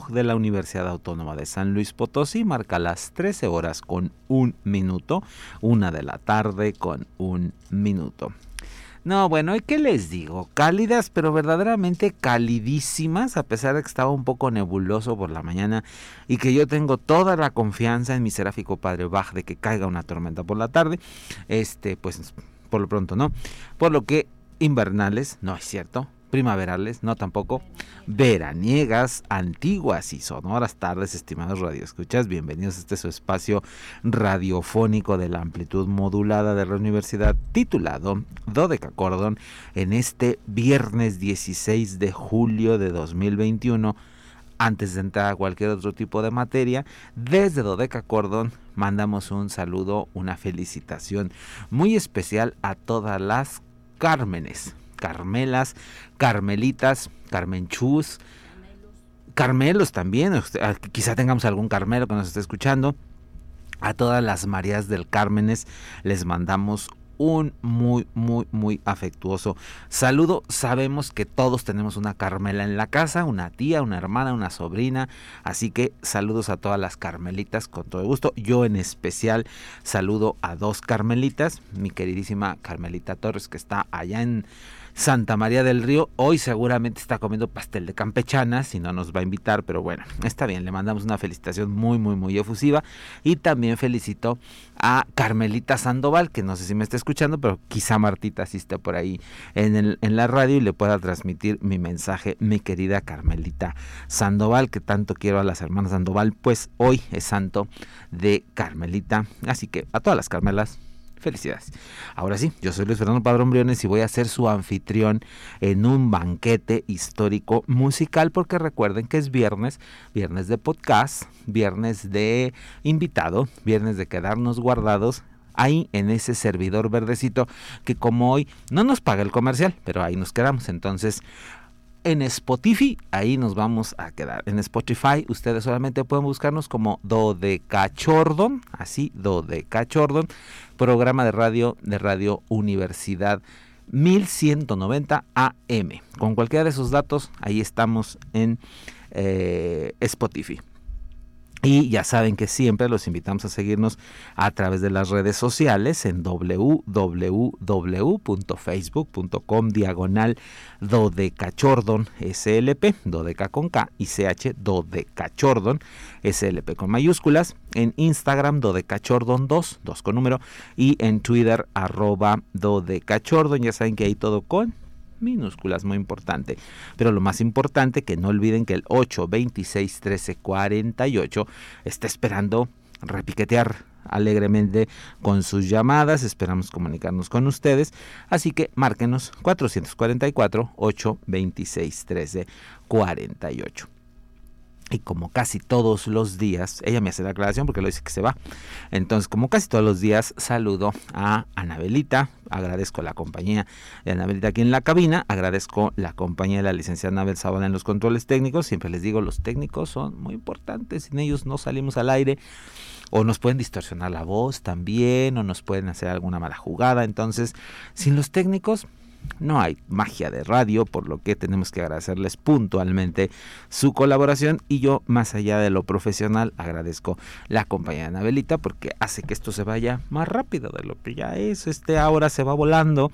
De la Universidad Autónoma de San Luis Potosí marca las 13 horas con un minuto, una de la tarde con un minuto. No, bueno, ¿y qué les digo? Cálidas, pero verdaderamente calidísimas, a pesar de que estaba un poco nebuloso por la mañana y que yo tengo toda la confianza en mi seráfico padre Bach de que caiga una tormenta por la tarde. Este, pues, por lo pronto no. Por lo que invernales, no es cierto, primaverales, no tampoco, veraniegas, antiguas y sonoras tardes, estimados radioescuchas. Bienvenidos a este su espacio radiofónico de la amplitud modulada de la universidad titulado Dodeca Cordon en este viernes 16 de julio de 2021. Antes de entrar a cualquier otro tipo de materia, desde Dodeca Cordon mandamos un saludo, una felicitación muy especial a todas las Cármenes, Carmelas, Carmelitas, Carmenchus, Carmelos también, quizá tengamos algún Carmelo que nos esté escuchando. A todas las Marías del Cármenes les mandamos un muy, muy, muy afectuoso saludo. Sabemos que todos tenemos una Carmela en la casa, una tía, una hermana, una sobrina. Así que saludos a todas las Carmelitas con todo gusto. Yo en especial saludo a dos Carmelitas, mi queridísima Carmelita Torres que está allá en Santa María del Río. Hoy seguramente está comiendo pastel de campechana, si no nos va a invitar, pero bueno, está bien, le mandamos una felicitación muy, muy, muy efusiva. Y también felicito a Carmelita Sandoval, que no sé si me está escuchando, pero quizá Martita asiste por ahí en, en la radio y le pueda transmitir mi mensaje, mi querida Carmelita Sandoval, que tanto quiero a las hermanas Sandoval, pues hoy es santo de Carmelita. Así que a todas las Carmelas, Felicidades. Ahora sí, yo soy Luis Fernando Padrón Briones y voy a ser su anfitrión en un banquete histórico musical porque recuerden que es viernes, viernes de podcast, viernes de invitado, viernes de quedarnos guardados ahí en ese servidor verdecito que como hoy no nos paga el comercial, pero ahí nos quedamos. Entonces, en Spotify, ahí nos vamos a quedar. En Spotify ustedes solamente pueden buscarnos como Dodecachordon, así Dodecachordon, programa de radio de Radio Universidad 1190 AM. Con cualquiera de esos datos, ahí estamos en eh, Spotify. Y ya saben que siempre los invitamos a seguirnos a través de las redes sociales en www.facebook.com diagonal dodecachordon slp, dodeca con K y CH dodecachordon slp con mayúsculas, en Instagram dodecachordon 2, 2 con número, y en Twitter arroba dodecachordon, ya saben que hay todo con minúsculas, muy importante. Pero lo más importante, que no olviden que el 8, 26, 13, 48 está esperando repiquetear alegremente con sus llamadas. Esperamos comunicarnos con ustedes. Así que márquenos 444 8 26 13 48 y como casi todos los días, ella me hace la aclaración porque lo dice que se va. Entonces, como casi todos los días, saludo a Anabelita, agradezco la compañía de Anabelita aquí en la cabina, agradezco la compañía de la licenciada Anabel Zavala en los controles técnicos. Siempre les digo, los técnicos son muy importantes, sin ellos no salimos al aire o nos pueden distorsionar la voz también, o nos pueden hacer alguna mala jugada. Entonces, sin los técnicos, no hay magia de radio, por lo que tenemos que agradecerles puntualmente su colaboración y yo, más allá de lo profesional, agradezco la compañía de Anabelita porque hace que esto se vaya más rápido de lo que ya es. Este ahora se va volando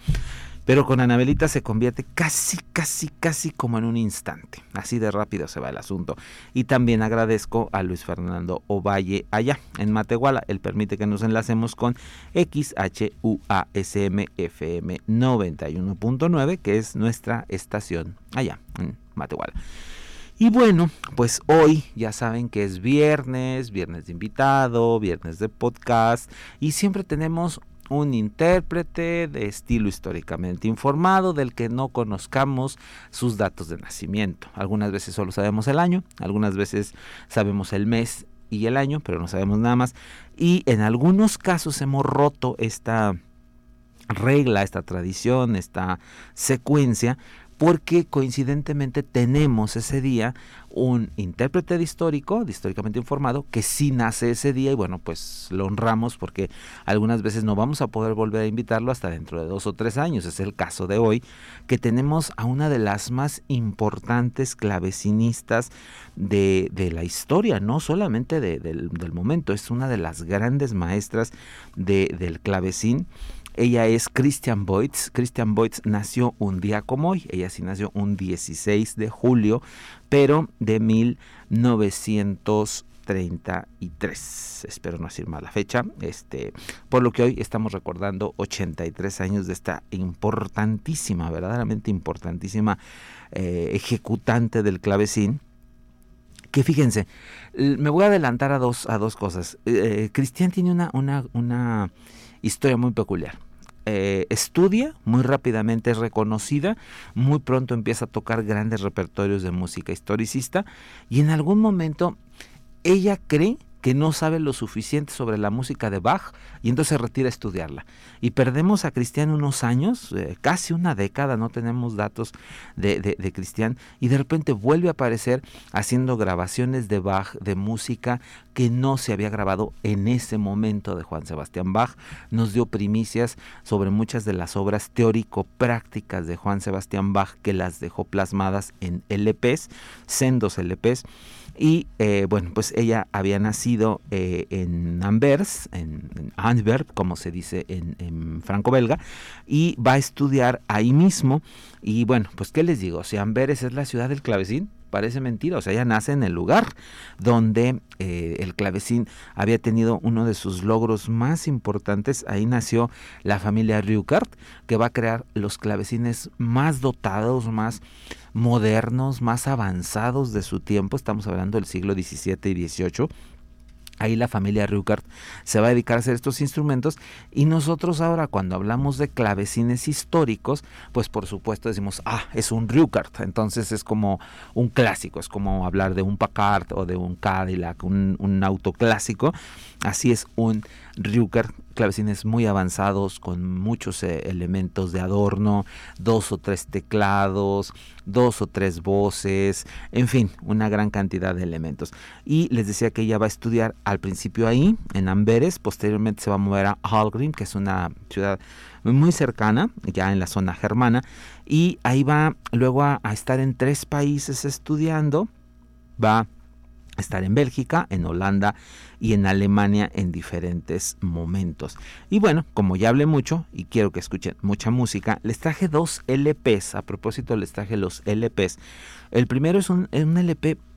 pero con Anabelita se convierte casi, casi, casi como en un instante. Así de rápido se va el asunto. Y también agradezco a Luis Fernando Ovalle allá en Matehuala. Él permite que nos enlacemos con XHUASM FM 91.9, que es nuestra estación allá en Matehuala. Y bueno, pues hoy ya saben que es viernes, viernes de invitado, viernes de podcast y siempre tenemos un intérprete de estilo históricamente informado del que no conozcamos sus datos de nacimiento. Algunas veces solo sabemos el año, algunas veces sabemos el mes y el año, pero no sabemos nada más. Y en algunos casos hemos roto esta regla, esta tradición, esta secuencia porque coincidentemente tenemos ese día un intérprete de histórico, de históricamente informado, que sí nace ese día y bueno, pues lo honramos porque algunas veces no vamos a poder volver a invitarlo hasta dentro de dos o tres años. Es el caso de hoy, que tenemos a una de las más importantes clavecinistas de, la historia, no solamente del, momento, es una de las grandes maestras del clavecín ella es Christian Boytz. Christian Boytz nació un día como hoy. Ella sí nació un 16 de julio, pero de 1933. Espero no decir mal la fecha. Este, por lo que hoy estamos recordando 83 años de esta importantísima, verdaderamente importantísima eh, ejecutante del clavecín que fíjense, me voy a adelantar a dos, a dos cosas. Eh, Cristian tiene una, una, una historia muy peculiar. Eh, estudia, muy rápidamente es reconocida, muy pronto empieza a tocar grandes repertorios de música historicista y en algún momento ella cree que no sabe lo suficiente sobre la música de Bach y entonces se retira a estudiarla. Y perdemos a Cristian unos años, eh, casi una década, no tenemos datos de, de, Cristian, y de repente vuelve a aparecer haciendo grabaciones de Bach, de música que no se había grabado en ese momento de Juan Sebastián Bach. Nos dio primicias sobre muchas de las obras teórico-prácticas de Juan Sebastián Bach que las dejó plasmadas en LPs, sendos LPs y eh, bueno, pues ella había nacido eh, en Anvers, en, Antwerp, como se dice en, en franco-belga, y va a estudiar ahí mismo. Y bueno, pues qué les digo, si Anvers es la ciudad del clavecín, parece mentira, o sea, ella nace en el lugar donde eh, el clavecín había tenido uno de sus logros más importantes, ahí nació la familia Rückert, que va a crear los clavecines más dotados, más modernos, más avanzados de su tiempo, estamos hablando del siglo XVII y XVIII, Ahí la familia Ruckert se va a dedicar a hacer estos instrumentos y nosotros ahora cuando hablamos de clavecines históricos, pues por supuesto decimos, ah, es un Ruckert, entonces es como un clásico, es como hablar de un Packard o de un Cadillac, un, un auto clásico, así es un Ruckert clavecines muy avanzados con muchos eh, elementos de adorno, dos o tres teclados, dos o tres voces, en fin, una gran cantidad de elementos. Y les decía que ella va a estudiar al principio ahí, en Amberes, posteriormente se va a mover a Hallgrim, que es una ciudad muy cercana, ya en la zona germana, y ahí va luego a, a estar en tres países estudiando, va estar en Bélgica, en Holanda y en Alemania en diferentes momentos. Y bueno, como ya hablé mucho y quiero que escuchen mucha música, les traje dos LPs. A propósito, les traje los LPs. El primero es un, LP mm,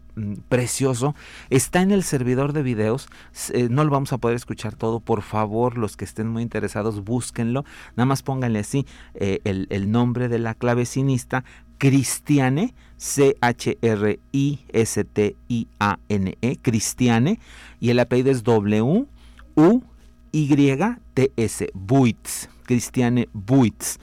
precioso. Está en el servidor de videos. Eh, no lo vamos a poder escuchar todo. Por favor, los que estén muy interesados, búsquenlo. Nada más pónganle así eh, el, el, nombre de la clavecinista. Cristiane, C-H-R-I-S-T-I-A-N-E, Cristiane, y el apellido es W-U-Y-T-S, Buitz, Cristiane Buitz.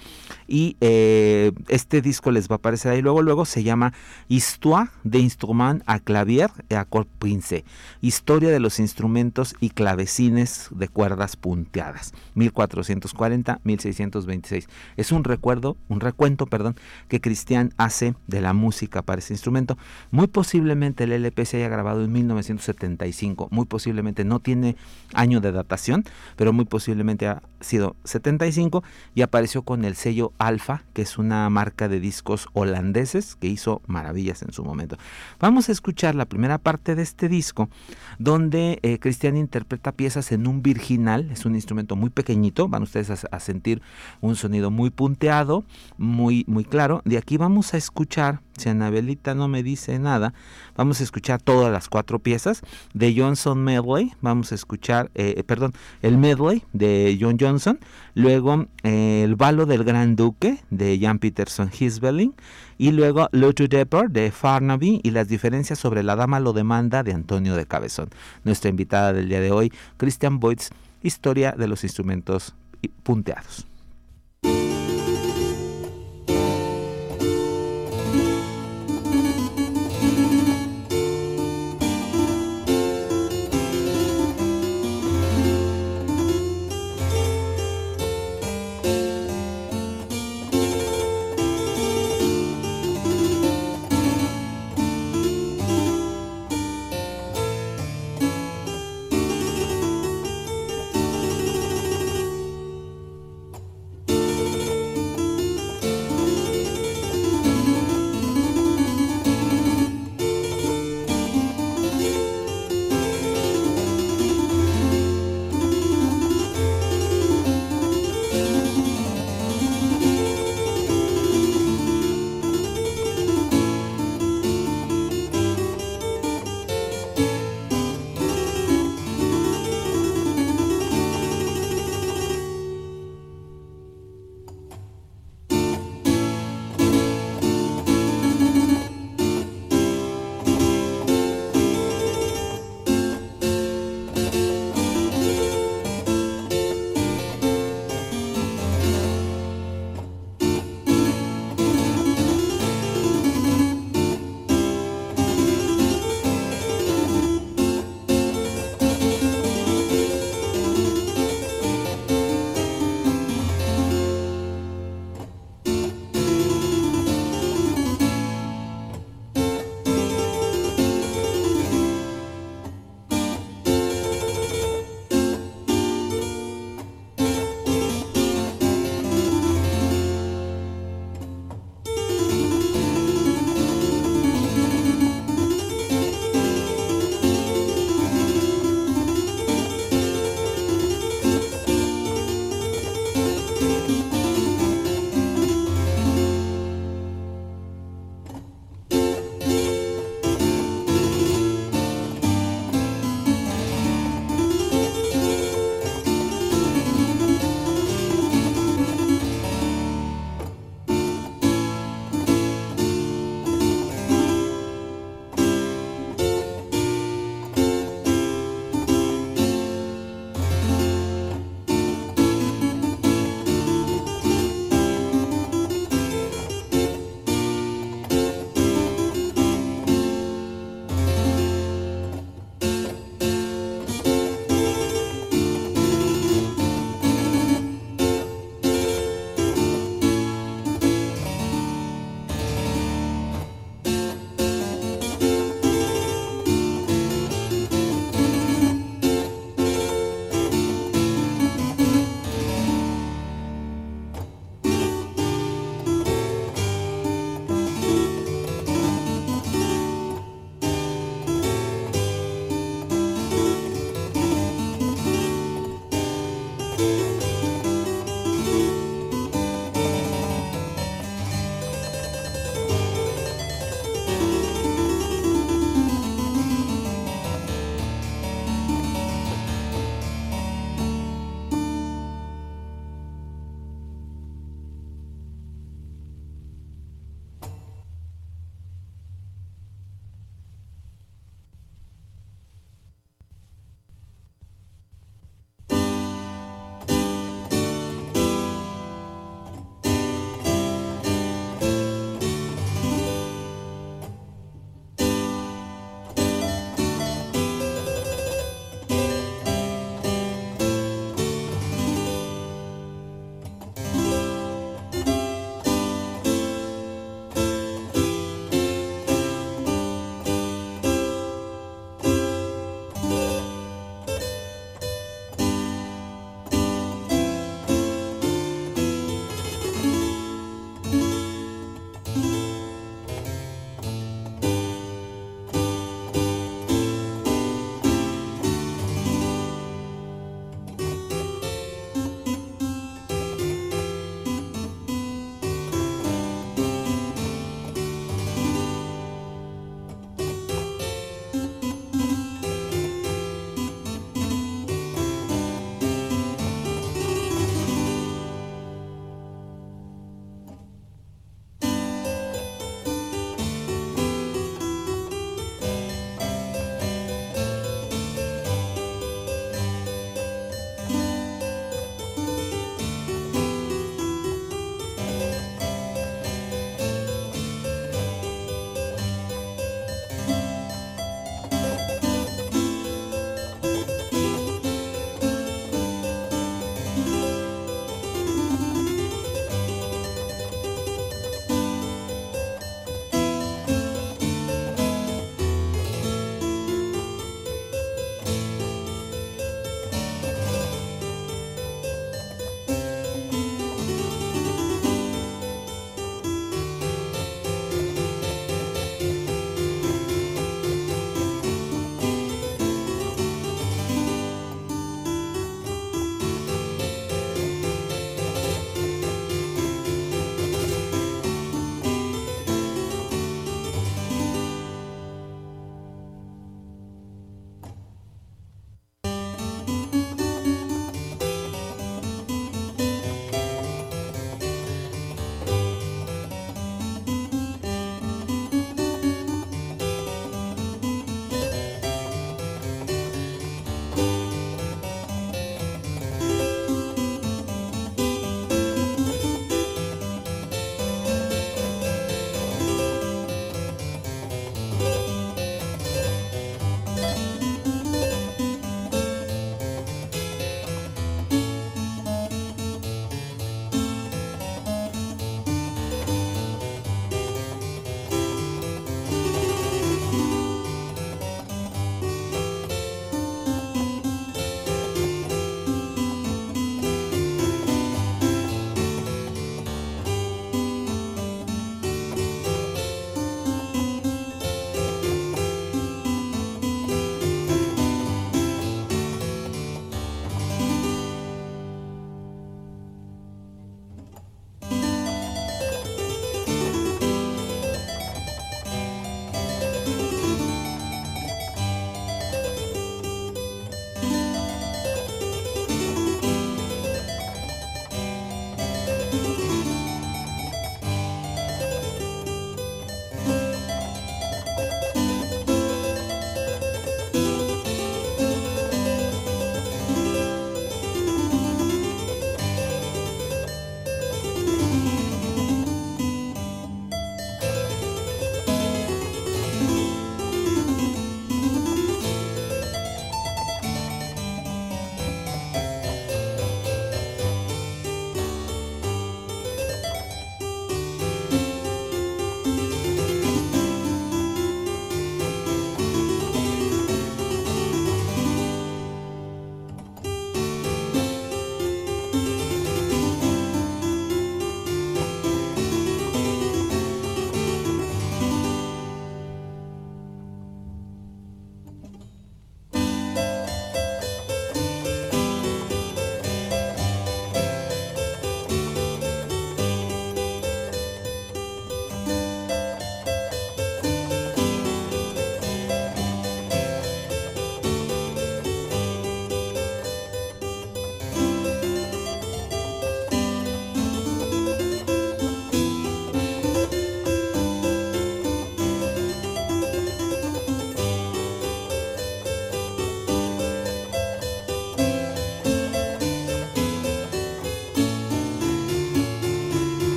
Y eh, este disco les va a aparecer ahí luego. Luego se llama Histoire de Instrument à Clavier et à Prince. Historia de los instrumentos y clavecines de cuerdas punteadas. 1440-1626. Es un recuerdo, un recuento, perdón, que Cristian hace de la música para ese instrumento. Muy posiblemente el LP se haya grabado en 1975. Muy posiblemente no tiene año de datación, pero muy posiblemente sido 75 y apareció con el sello Alfa, que es una marca de discos holandeses que hizo maravillas en su momento. Vamos a escuchar la primera parte de este disco donde eh, Cristian interpreta piezas en un virginal, es un instrumento muy pequeñito, van ustedes a, sentir un sonido muy punteado, muy, muy claro. De aquí vamos a escuchar, si Anabelita no me dice nada, vamos a escuchar todas las cuatro piezas de Johnson Medley, vamos a escuchar, eh, perdón, el medley de John Johnson, luego eh, el balo del Gran Duque de Jan Peterson Hisbelling y luego Lotus Depot de Farnaby y las diferencias sobre la dama lo demanda de Antonio de Cabezón. Nuestra invitada del día de hoy, Christian Boyd's Historia de los instrumentos punteados.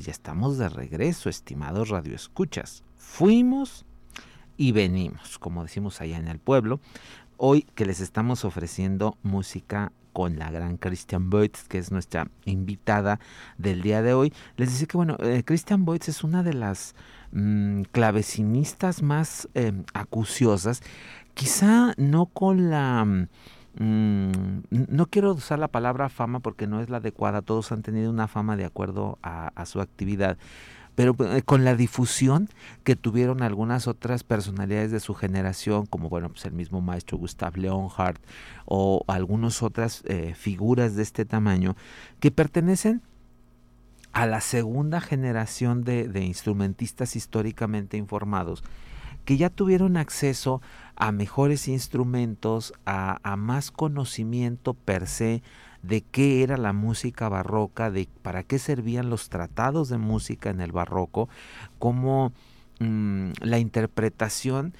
Pues ya estamos de regreso, estimados radioescuchas. Fuimos y venimos, como decimos allá en el pueblo. Hoy que les estamos ofreciendo música con la gran Christian Boytz, que es nuestra invitada del día de hoy. Les decía que, bueno, eh, Christian Boytz es una de las mm, clavecinistas más em, acuciosas, quizá no con la... Mm, no quiero usar la palabra fama porque no es la adecuada, todos han tenido una fama de acuerdo a su actividad, pero eh, con la difusión que tuvieron algunas otras personalidades de su generación, como bueno, pues el mismo maestro Gustav Leonhardt o algunas otras eh, figuras de este tamaño, que pertenecen a la segunda generación de, instrumentistas históricamente informados, que ya tuvieron acceso a mejores instrumentos, a, a más conocimiento per se, de qué era la música barroca, de para qué servían los tratados de música en el barroco, cómo mm, la interpretación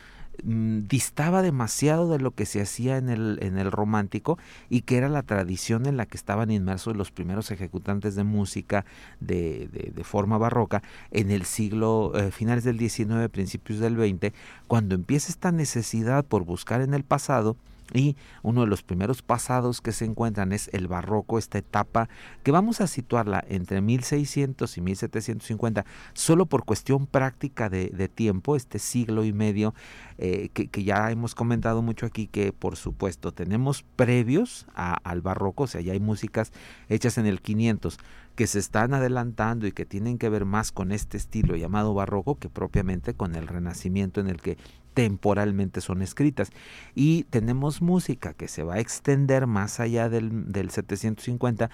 mm, distaba demasiado de lo que se hacía en el, en el romántico y que era la tradición en la que estaban inmersos los primeros ejecutantes de música de, de, forma barroca en el siglo, eh, finales del XIX, principios del XX, cuando empieza esta necesidad por buscar en el pasado, y uno de los primeros pasados que se encuentran es el barroco, esta etapa que vamos a situarla entre 1600 y 1750, solo por cuestión práctica de, tiempo, este siglo y medio eh, que, ya hemos comentado mucho aquí, que por supuesto tenemos previos al barroco, o sea, ya hay músicas hechas en el 500 que se están adelantando y que tienen que ver más con este estilo llamado barroco que propiamente con el renacimiento en el que temporalmente son escritas. Y tenemos música que se va a extender más allá del, del 750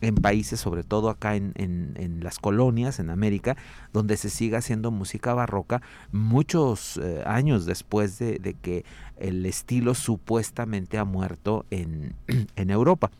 en países, sobre todo acá en, en, las colonias, en América, donde se sigue haciendo música barroca muchos eh, años después de, de, que el estilo supuestamente ha muerto en, en Europa.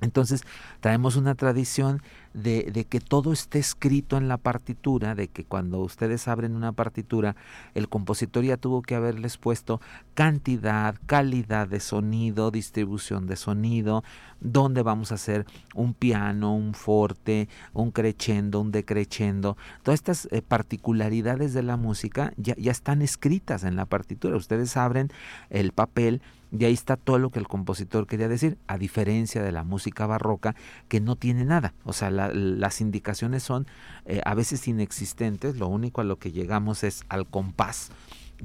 Entonces traemos una tradición de, que todo esté escrito en la partitura, de que cuando ustedes abren una partitura, el compositor ya tuvo que haberles puesto cantidad, calidad de sonido, distribución de sonido, dónde vamos a hacer un piano, un forte, un crescendo, un decreciendo. Todas estas eh, particularidades de la música ya están escritas en la partitura. Ustedes abren el papel y ahí está todo lo que el compositor quería decir, a diferencia de la música barroca que no tiene nada. O sea, las indicaciones son eh, a veces inexistentes, lo único a lo que llegamos es al compás,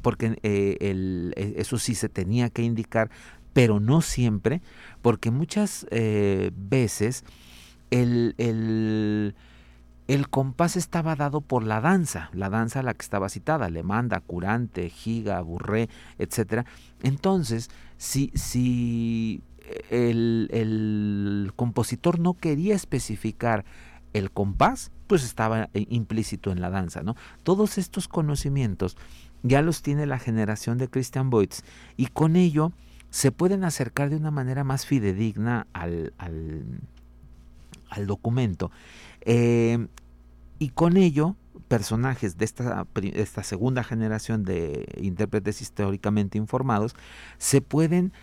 porque eh, el, e, eso sí se tenía que indicar, pero no siempre, porque muchas eh, veces el el compás estaba dado por la danza, la danza a la que estaba citada, alemanda, curante, giga, burré, etc. Entonces, si, si el, el, compositor no quería especificar el compás, pues estaba eh, implícito en la danza, ¿no? Todos estos conocimientos ya los tiene la generación de Christian Boytz y con ello se pueden acercar de una manera más fidedigna al, al, al documento. Eh, y con ello, personajes de esta, esta segunda generación de intérpretes históricamente informados se pueden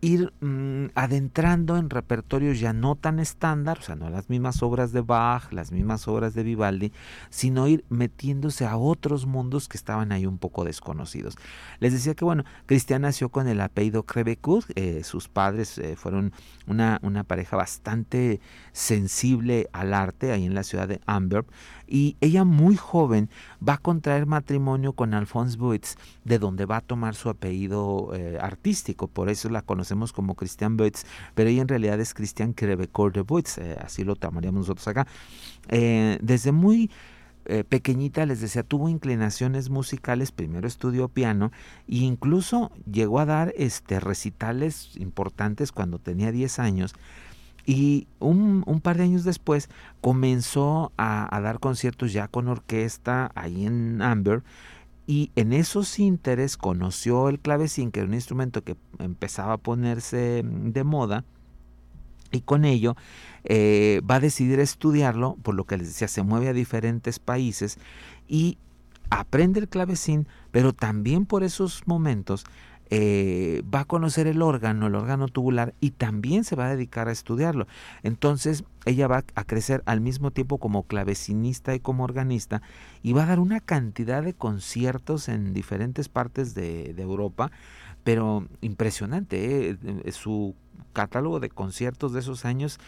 ir mm, adentrando en repertorios ya no tan estándar, o sea, no las mismas obras de Bach, las mismas obras de Vivaldi, sino ir metiéndose a otros mundos que estaban ahí un poco desconocidos. Les decía que, bueno, Cristian nació con el apellido Crevecoeur, eh, sus padres eh, fueron una, una pareja bastante sensible al arte ahí en la ciudad de Amberg, y ella muy joven va a contraer matrimonio con Alphonse Boitz, de donde va a tomar su apellido eh, artístico, por eso la conocemos como Christian Boitz, pero ella en realidad es Christian Crevecoeur de Boitz, eh, así lo llamaríamos nosotros acá. Eh, desde muy pequeñita, les decía, tuvo inclinaciones musicales, primero estudió piano e incluso llegó a dar este, recitales importantes cuando tenía 10 años y un, par de años después comenzó a, dar conciertos ya con orquesta ahí en Amber. Y en esos ínteres conoció el clavecín, que era un instrumento que empezaba a ponerse de moda. Y con ello eh, va a decidir estudiarlo, por lo que les decía, se mueve a diferentes países y aprende el clavecín, pero también por esos momentos eh, va a conocer el órgano, el órgano tubular, y también se va a dedicar a estudiarlo. Entonces, ella va a crecer al mismo tiempo como clavecinista y como organista, y va a dar una cantidad de conciertos en diferentes partes de, Europa, pero impresionante, ¿eh? su catálogo de conciertos de esos años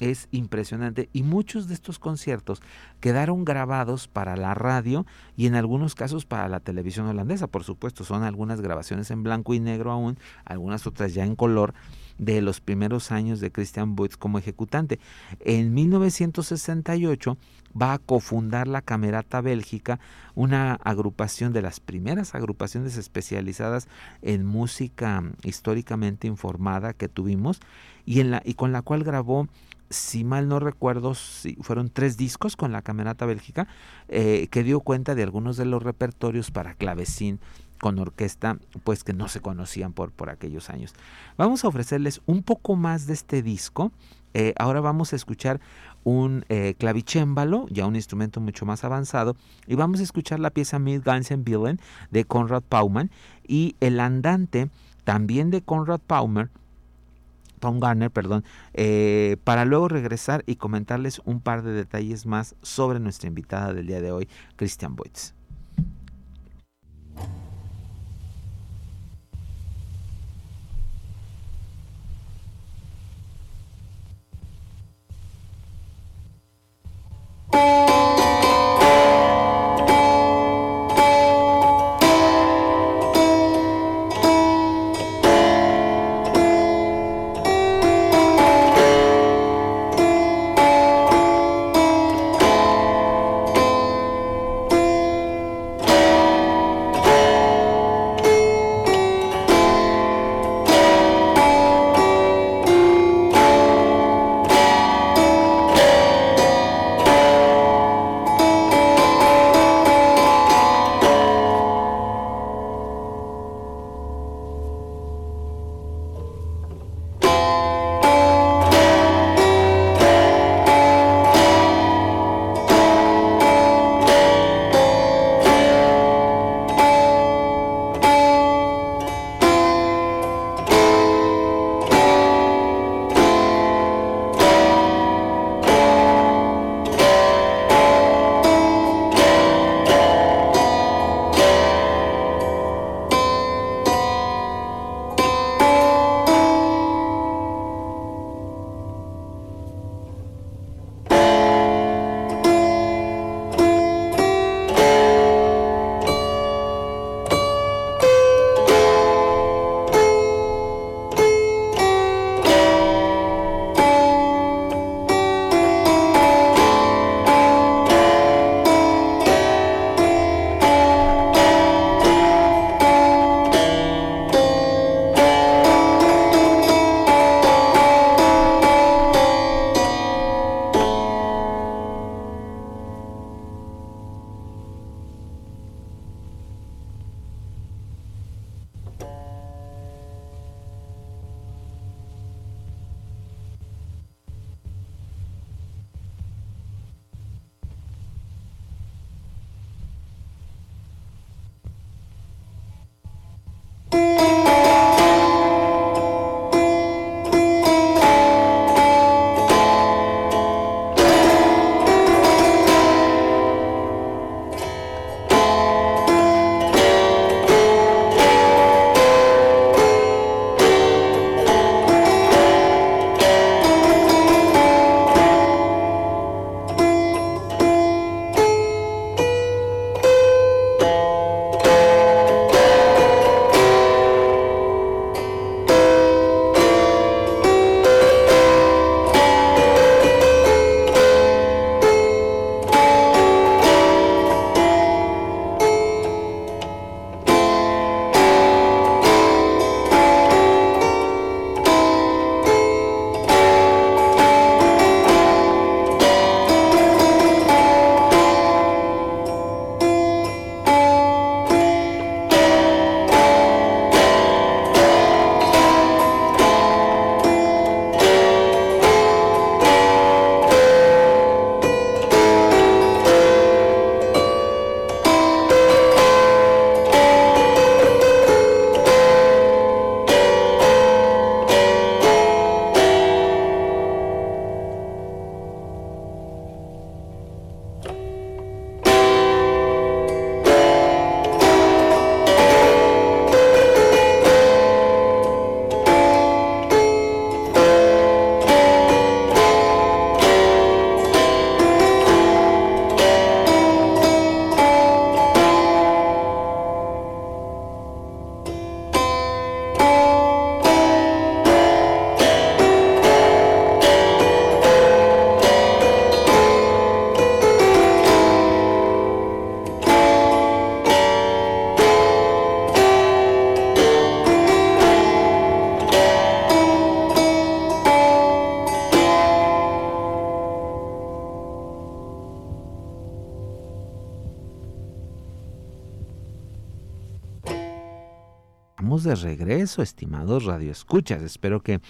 es impresionante y muchos de estos conciertos quedaron grabados para la radio y en algunos casos para la televisión holandesa, por supuesto, son algunas grabaciones en blanco y negro aún, algunas otras ya en color de los primeros años de Christian Boyce como ejecutante. En 1968 va a cofundar la Camerata Bélgica, una agrupación de las primeras agrupaciones especializadas en música históricamente informada que tuvimos y, en la, y con la cual grabó si mal no recuerdo, fueron tres discos con la Camerata Bélgica, eh, que dio cuenta de algunos de los repertorios para clavecín con orquesta, pues que no se conocían por, por aquellos años. Vamos a ofrecerles un poco más de este disco. Eh, ahora vamos a escuchar un eh, clavicémbalo, ya un instrumento mucho más avanzado, y vamos a escuchar la pieza Mid Villain de Conrad Paumann y el andante también de Conrad Paumann Tom Garner, perdón, eh, para luego regresar y comentarles un par de detalles más sobre nuestra invitada del día de hoy, Christian Boitz. Boyce. de regreso, estimados radioescuchas. Espero que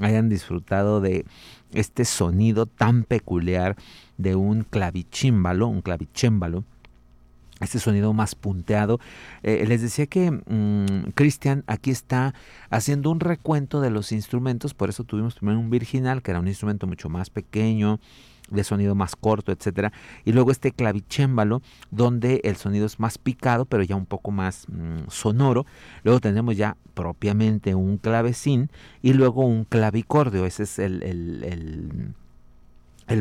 hayan disfrutado de este sonido tan peculiar de un clavicímbalo, un clavicémbalo, este sonido más punteado. Eh, les decía que mm, Cristian aquí está haciendo un recuento de los instrumentos, por eso tuvimos primero un virginal, que era un instrumento mucho más pequeño, de sonido más corto, etcétera, y luego este clavicémbalo donde el sonido es más picado, pero ya un poco más mm, sonoro. Luego tenemos ya propiamente un clavecín y luego un clavicordio. Ese es el el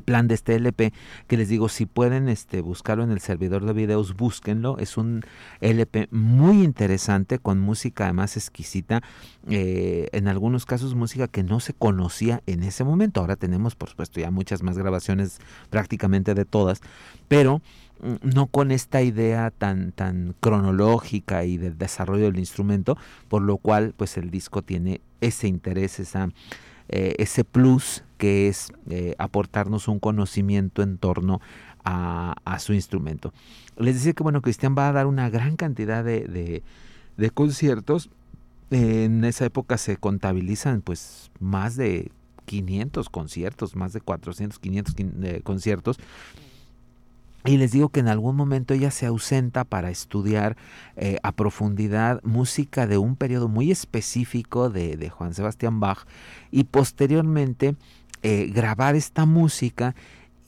plan de este LP, que les digo, si pueden este, buscarlo en el servidor de videos, búsquenlo. Es un LP muy interesante, con música además exquisita, eh, en algunos casos música que no se conocía en ese momento. Ahora tenemos, por supuesto, ya muchas más grabaciones, prácticamente de todas, pero mm, no con esta idea tan, tan cronológica y del desarrollo del instrumento, por lo cual pues el disco tiene ese interés, esa eh, ese plus que es eh, aportarnos un conocimiento en torno a, su instrumento. Les decía que bueno, Cristian va a dar una gran cantidad de, conciertos. En esa época se contabilizan pues más de 500 conciertos, más de 400, 500 eh, conciertos y les digo que en algún momento ella se ausenta para estudiar eh, a profundidad música de un periodo muy específico de, Juan Sebastián Bach y posteriormente eh, grabar esta música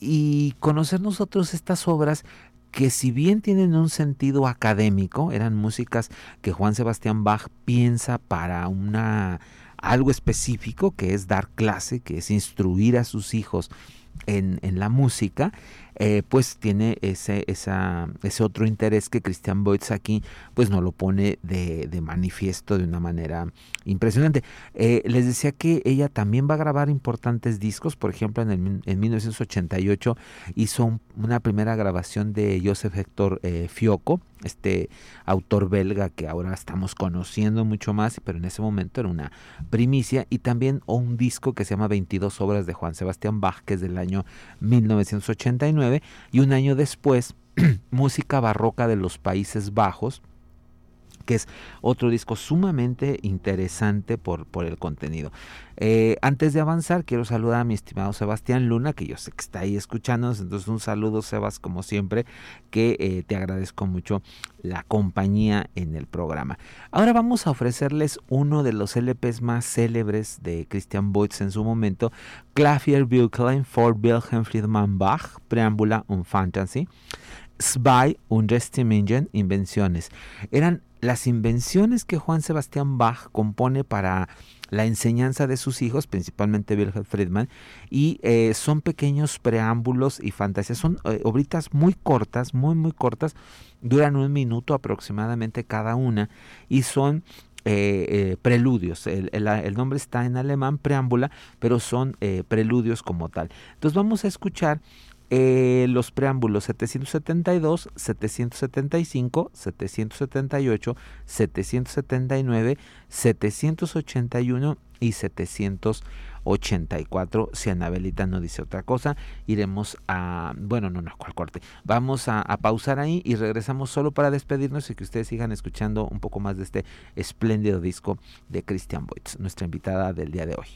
y conocer nosotros estas obras que si bien tienen un sentido académico, eran músicas que Juan Sebastián Bach piensa para una algo específico que es dar clase, que es instruir a sus hijos en, en la música, eh, pues tiene ese, ese otro interés que Christian Boyce aquí pues no lo pone de, manifiesto de una manera impresionante. Eh, les decía que ella también va a grabar importantes discos, por ejemplo en, el, en 1988 hizo una primera grabación de Joseph Hector eh, Fioco, este autor belga que ahora estamos conociendo mucho más, pero en ese momento era una primicia, y también un disco que se llama 22 obras de Juan Sebastián Bach, que es del año 1989 y un año después Música Barroca de los Países Bajos, que es otro disco sumamente interesante por, por el contenido. Eh, antes de avanzar, quiero saludar a mi estimado Sebastián Luna, que yo sé que está ahí escuchándonos, entonces un saludo Sebas como siempre, que eh, te agradezco mucho la compañía en el programa. Ahora vamos a ofrecerles uno de los LPs más célebres de Christian Boitz en su momento, Klavierbüchlein for Wilhelm Friedman Bach, Preámbula un Fantasy. Zwei und Restimingen Invenciones. Eran las invenciones que Juan Sebastián Bach compone para la enseñanza de sus hijos, principalmente Wilhelm Friedman, y eh, son pequeños preámbulos y fantasías, son eh, obritas muy cortas, muy, muy cortas, duran un minuto aproximadamente cada una, y son eh, preludios. El, el, nombre está en alemán, preámbula, pero son preludios como tal. Entonces vamos a escuchar eh, los preámbulos 772, 775, 778, 779, 781 y 784. Si Anabelita no dice otra cosa, iremos a... Bueno, no, no, ¿cuál corte? Vamos a, pausar ahí y regresamos solo para despedirnos y que ustedes sigan escuchando un poco más de este espléndido disco de Christian Boitz, nuestra invitada del día de hoy.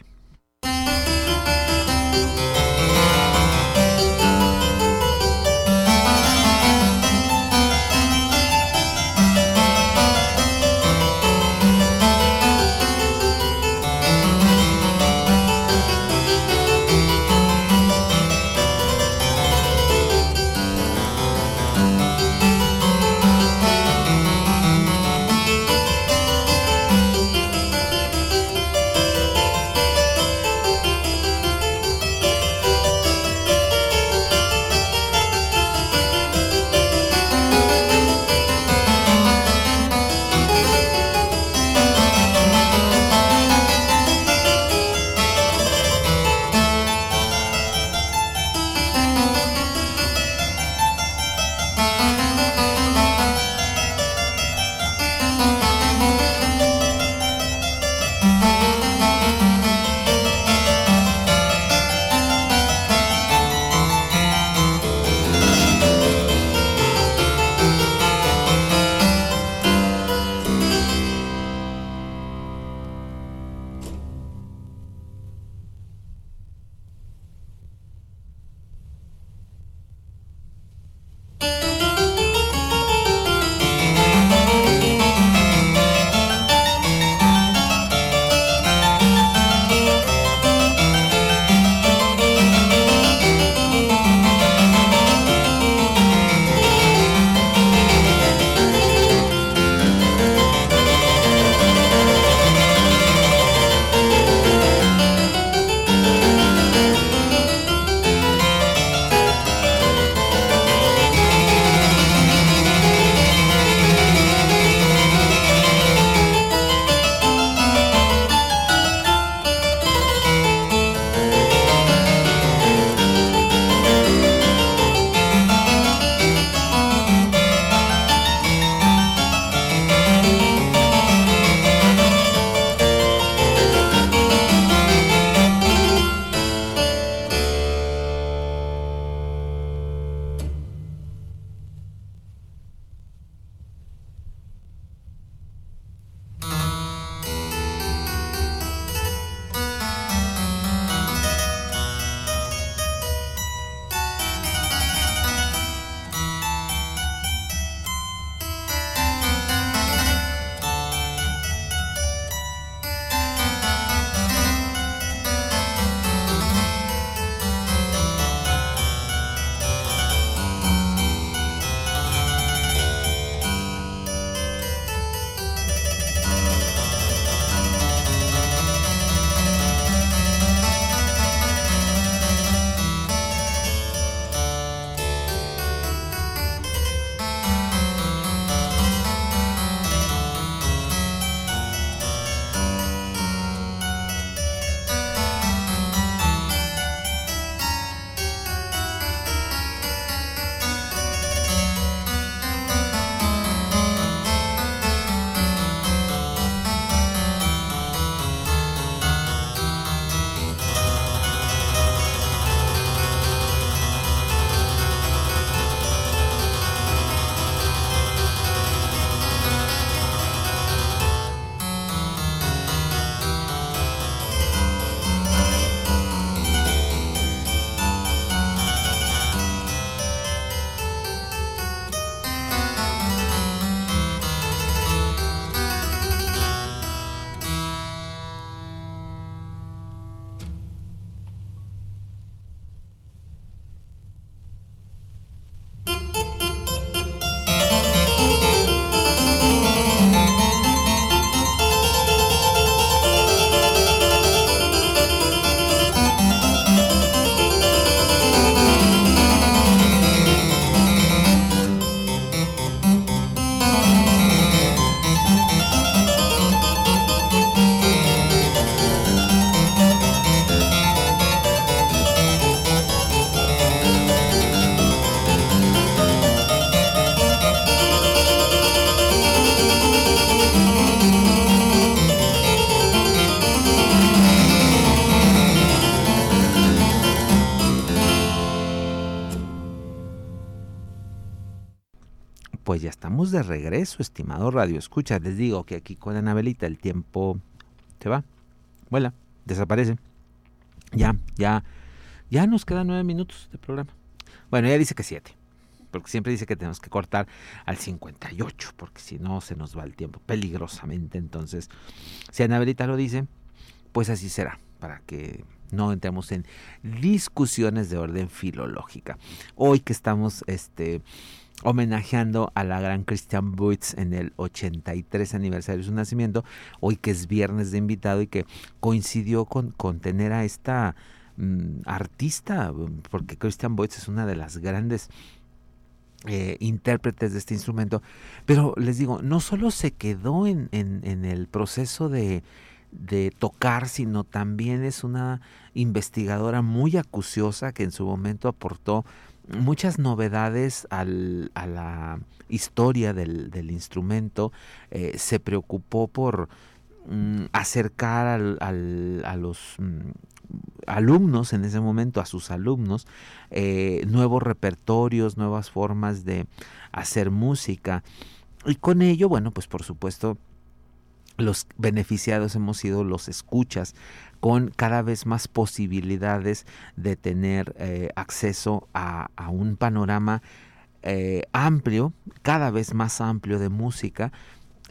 Regreso, estimado Radio Escucha. Les digo que aquí con Anabelita el tiempo se va, vuela, desaparece. Ya, ya, ya nos quedan nueve minutos de programa. Bueno, ella dice que siete, porque siempre dice que tenemos que cortar al 58, porque si no se nos va el tiempo peligrosamente. Entonces, si Anabelita lo dice, pues así será, para que no entremos en discusiones de orden filológica. Hoy que estamos este, homenajeando a la gran Christian Buitz en el 83 aniversario de su nacimiento, hoy que es viernes de invitado y que coincidió con, con tener a esta mm, artista, porque Christian Buitz es una de las grandes eh, intérpretes de este instrumento, pero les digo, no solo se quedó en, el proceso de tocar, sino también es una investigadora muy acuciosa que en su momento aportó muchas novedades al, a la historia del, del instrumento, eh, se preocupó por mm, acercar al, a los mm, alumnos en ese momento, a sus alumnos, eh, nuevos repertorios, nuevas formas de hacer música. Y con ello, bueno, pues por supuesto, los beneficiados hemos sido los escuchas con cada vez más posibilidades de tener eh, acceso a, un panorama eh, amplio, cada vez más amplio de música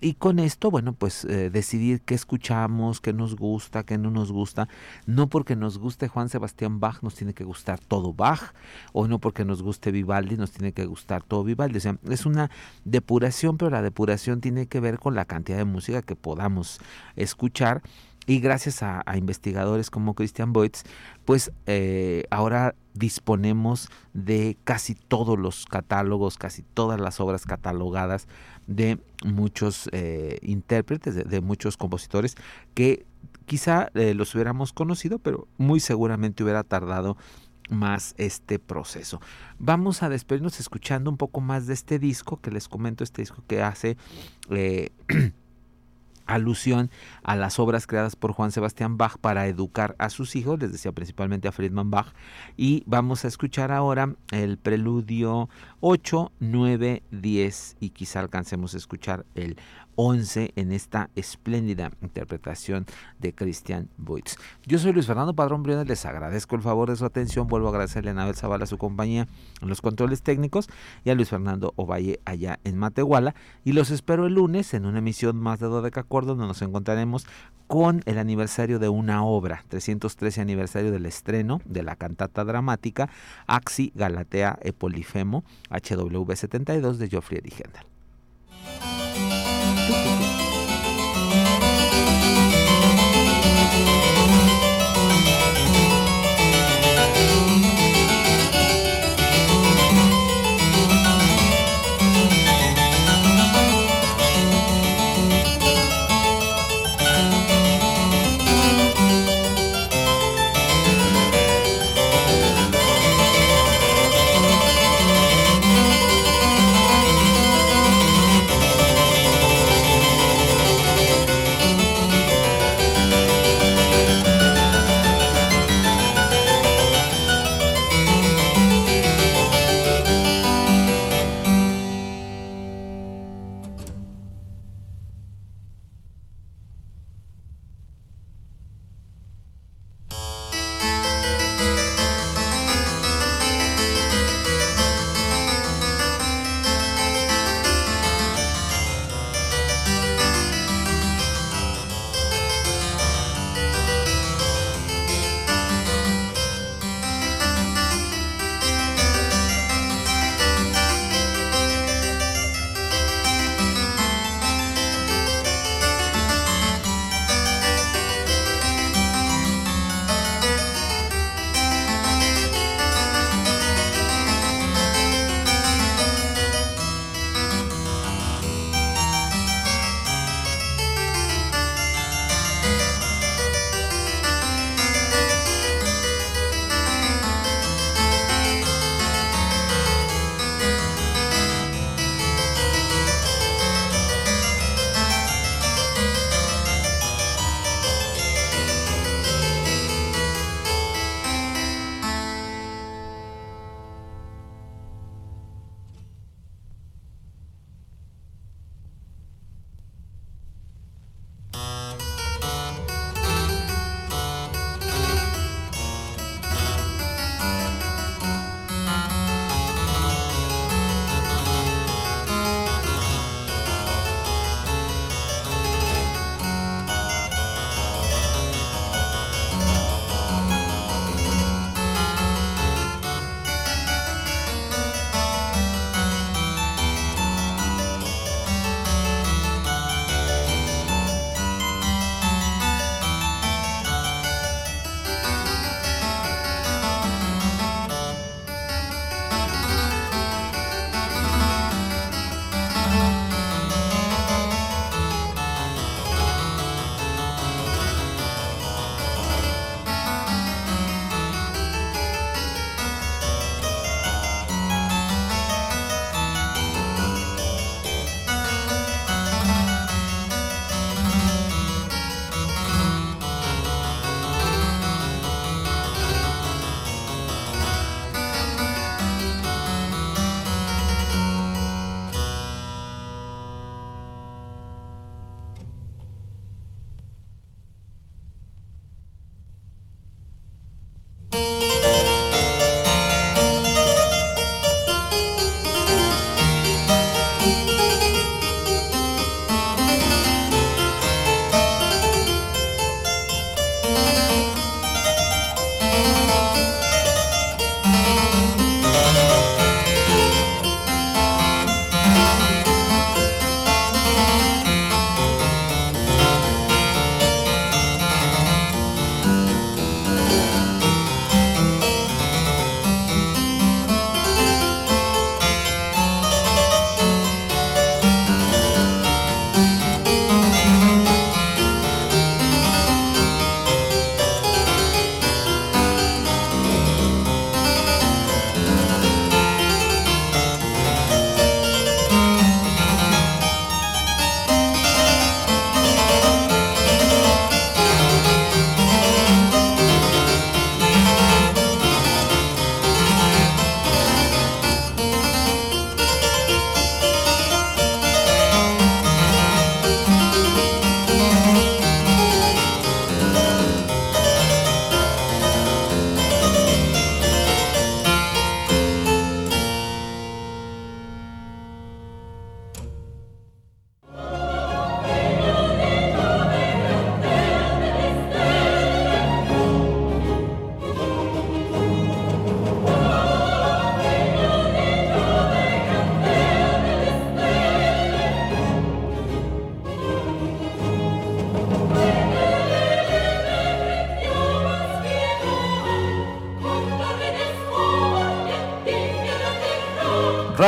y con esto, bueno, pues eh, decidir qué escuchamos, qué nos gusta, qué no nos gusta. No porque nos guste Juan Sebastián Bach nos tiene que gustar todo Bach, o no porque nos guste Vivaldi nos tiene que gustar todo Vivaldi. O sea, es una depuración, pero la depuración tiene que ver con la cantidad de música que podamos escuchar. Y gracias a, investigadores como Christian Boitz, pues eh, ahora disponemos de casi todos los catálogos, casi todas las obras catalogadas de muchos eh, intérpretes, de, muchos compositores que quizá eh, los hubiéramos conocido, pero muy seguramente hubiera tardado más este proceso. Vamos a despedirnos escuchando un poco más de este disco que les comento, este disco que hace eh, alusión a las obras creadas por Juan Sebastián Bach para educar a sus hijos, les decía principalmente a Friedman Bach, y vamos a escuchar ahora el preludio 8, 9, 10 y quizá alcancemos a escuchar el 11 en esta espléndida interpretación de Christian Boitz. Yo soy Luis Fernando Padrón Briones, les agradezco el favor de su atención, vuelvo a agradecerle a Anabel Zavala su compañía en los controles técnicos y a Luis Fernando Ovalle allá en Matehuala y los espero el lunes en una emisión más de Dodeca Acuerdo donde nos encontraremos con el aniversario de una obra, 313 aniversario del estreno de la cantata dramática Axi Galatea Epolifemo HW72 de Geoffrey Hendel.